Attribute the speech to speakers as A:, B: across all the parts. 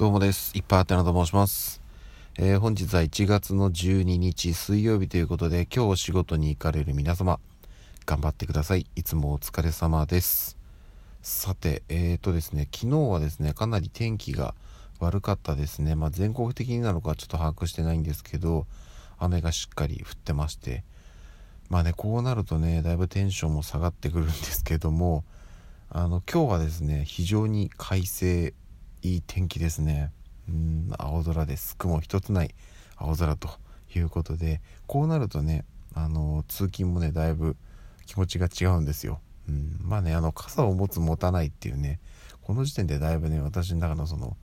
A: どうもです。いっぱいあてなと申します。えー、本日は1月の12日水曜日ということで、今日お仕事に行かれる皆様、頑張ってください。いつもお疲れ様です。さて、えーとですね、昨日はですね、かなり天気が悪かったですね。まあ、全国的になのかちょっと把握してないんですけど、雨がしっかり降ってまして、まあね、こうなるとね、だいぶテンションも下がってくるんですけども、あの、今日はですね、非常に快晴、いい天気ですね。うん、青空です。雲一つない青空ということで、こうなるとね、あの、通勤もね、だいぶ気持ちが違うんですよ。うん、まあね、あの、傘を持つ持たないっていうね、この時点でだいぶね、私の中のその、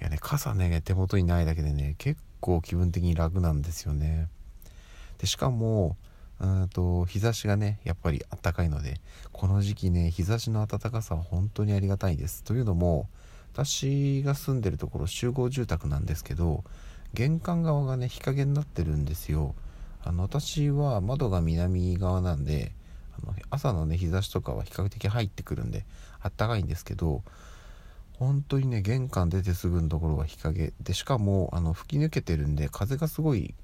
A: いやね、傘ね、手元にないだけでね、結構気分的に楽なんですよね。で、しかも、うんと日差しがねやっぱりあったかいのでこの時期ね日差しの暖かさは本当にありがたいですというのも私が住んでるところ集合住宅なんですけど玄関側がね日陰になってるんですよ。あの私は窓が南側なんであの朝のね日差しとかは比較的入ってくるんであったかいんですけど本当にね玄関出てすぐのところは日陰。でしかもあの吹き抜けてるんで風がすごい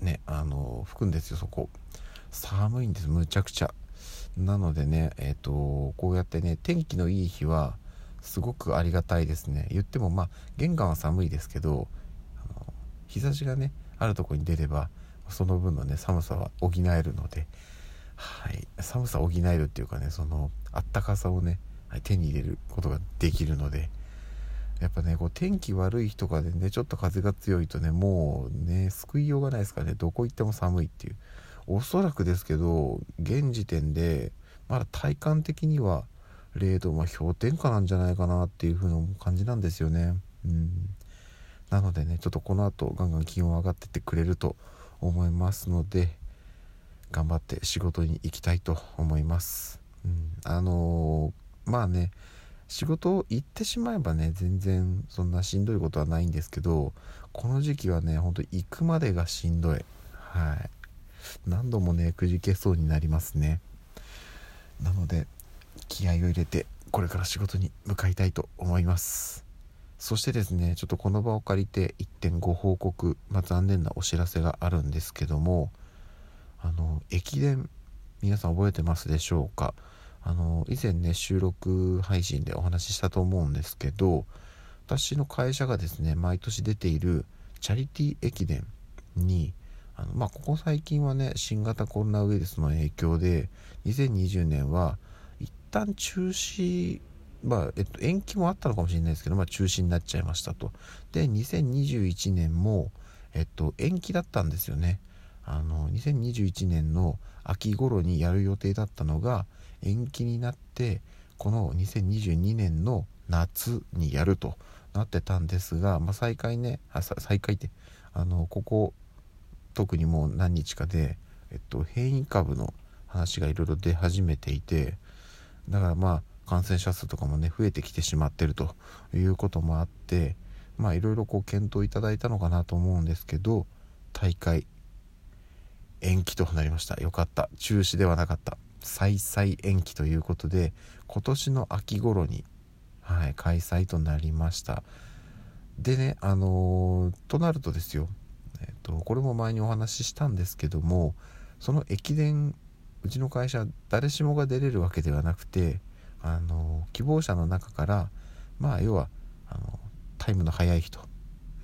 A: ねあの吹くんですよそこ。寒いんですむちゃくちゃ。なのでねえっ、ー、とこうやってね天気のいい日はすごくありがたいですね。言ってもまあ玄関は寒いですけどあの日差しがねあるとこに出ればその分のね寒さは補えるので、はい、寒さを補えるっていうかねそのあったかさをね、はい、手に入れることができるのでやっぱねこう天気悪い日とかでねちょっと風が強いとねもうね救いようがないですからねどこ行っても寒いっていう。おそらくですけど現時点でまだ体感的には0度、まあ、氷点下なんじゃないかなっていう風な感じなんですよね。うん。なのでね、ちょっとこの後ガンガン気温上がってってくれると思いますので、頑張って仕事に行きたいと思います。うん。あのー、まあね、仕事行ってしまえばね、全然そんなしんどいことはないんですけど、この時期はね、ほんと行くまでがしんどい。はい。何度もね、くじけそうになりますね。なので、気合を入れてこれから仕事に向かいたいと思います。そしてですねちょっとこの場を借りて1点ご報告、まあ、残念なお知らせがあるんですけどもあの駅伝皆さん覚えてますでしょうか？あの以前ね収録配信でお話ししたと思うんですけど私の会社がですね毎年出ているチャリティー駅伝にあのまあここ最近はね新型コロナウイルスの影響で2020年は旦中止まあ、えっと、延期もあったのかもしれないですけど、まあ、中止になっちゃいましたと。で、2021年も、えっと、延期だったんですよね。あの、2021年の秋頃にやる予定だったのが、延期になって、この2022年の夏にやるとなってたんですが、まあ、再開ね、あ再開って、あの、ここ、特にもう何日かで、えっと、変異株の話がいろいろ出始めていて、だからまあ感染者数とかもね増えてきてしまってるということもあってまあいろいろこう検討いただいたのかなと思うんですけど大会延期となりました。よかった。中止ではなかった。再々延期ということで今年の秋頃に、はい、開催となりました。でねあのー、となるとですよ、えっと、これも前にお話ししたんですけどもその駅伝うちの会社誰しもが出れるわけではなくてあの希望者の中からまあ要はあのタイムの速い人、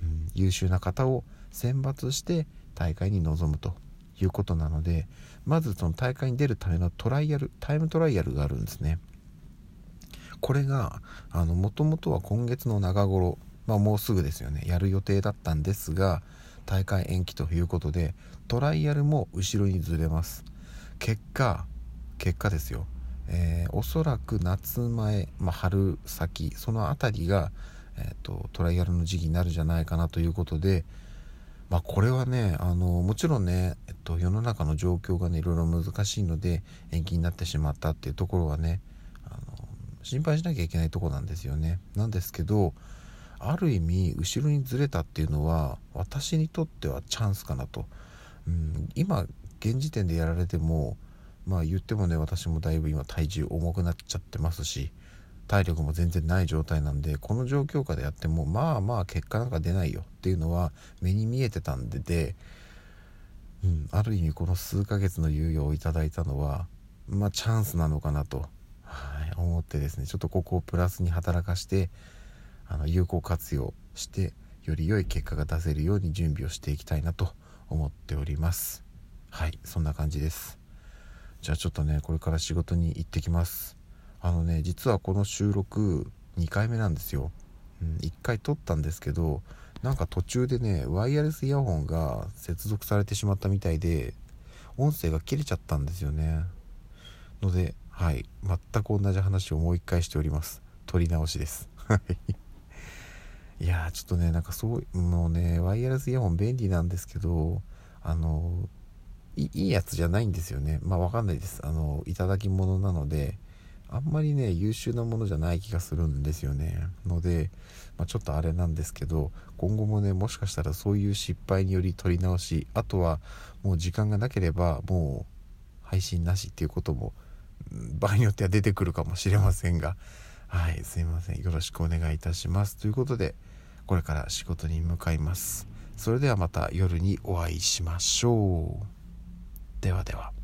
A: うん、優秀な方を選抜して大会に臨むということなのでまずその大会に出るためのトライアルタイムトライアルがあるんですね。これがもともとは今月の中頃、まあ、もうすぐですよね。やる予定だったんですが大会延期ということでトライアルも後ろにずれます。結果結果ですよ、えー、おそらく夏前、まあ、春先その辺りが、えーと、トライアルの時期になるんじゃないかなということで、まあ、これはねあのもちろんね、えっと、世の中の状況がねいろいろ難しいので延期になってしまったっていうところはねあの心配しなきゃいけないとこなんですよね。なんですけどある意味後ろにずれたっていうのは私にとってはチャンスかなと、うん、今現時点でやられてもまあ言ってもね私もだいぶ今体重重くなっちゃってますし体力も全然ない状態なんでこの状況下でやってもまあまあ結果なんか出ないよっていうのは目に見えてたんでで、うん、ある意味この数ヶ月の猶予をいただいたのはまあチャンスなのかなと、はい、思ってですねちょっとここをプラスに働かしてあの有効活用してより良い結果が出せるように準備をしていきたいなと思っております。はいそんな感じです。じゃあちょっとねこれから仕事に行ってきます。あのね実はこの収録2回目なんですよ、うん、1回撮ったんですけどなんか途中でねワイヤレスイヤホンが接続されてしまったみたいで音声が切れちゃったんですよね。のではい全く同じ話をもう一回しております。撮り直しです。い。やーちょっとねなんかそうもうねワイヤレスイヤホン便利なんですけどあのいいやつじゃないんですよね。まあわかんないです。あのいただき物なのであんまりね優秀なものじゃない気がするんですよね。ので、まあ、ちょっとあれなんですけど今後もねもしかしたらそういう失敗により撮り直しあとはもう時間がなければもう配信なしっていうことも場合によっては出てくるかもしれませんが。はいすいません。よろしくお願いいたします。ということでこれから仕事に向かいます。それではまた夜にお会いしましょう。ではでは。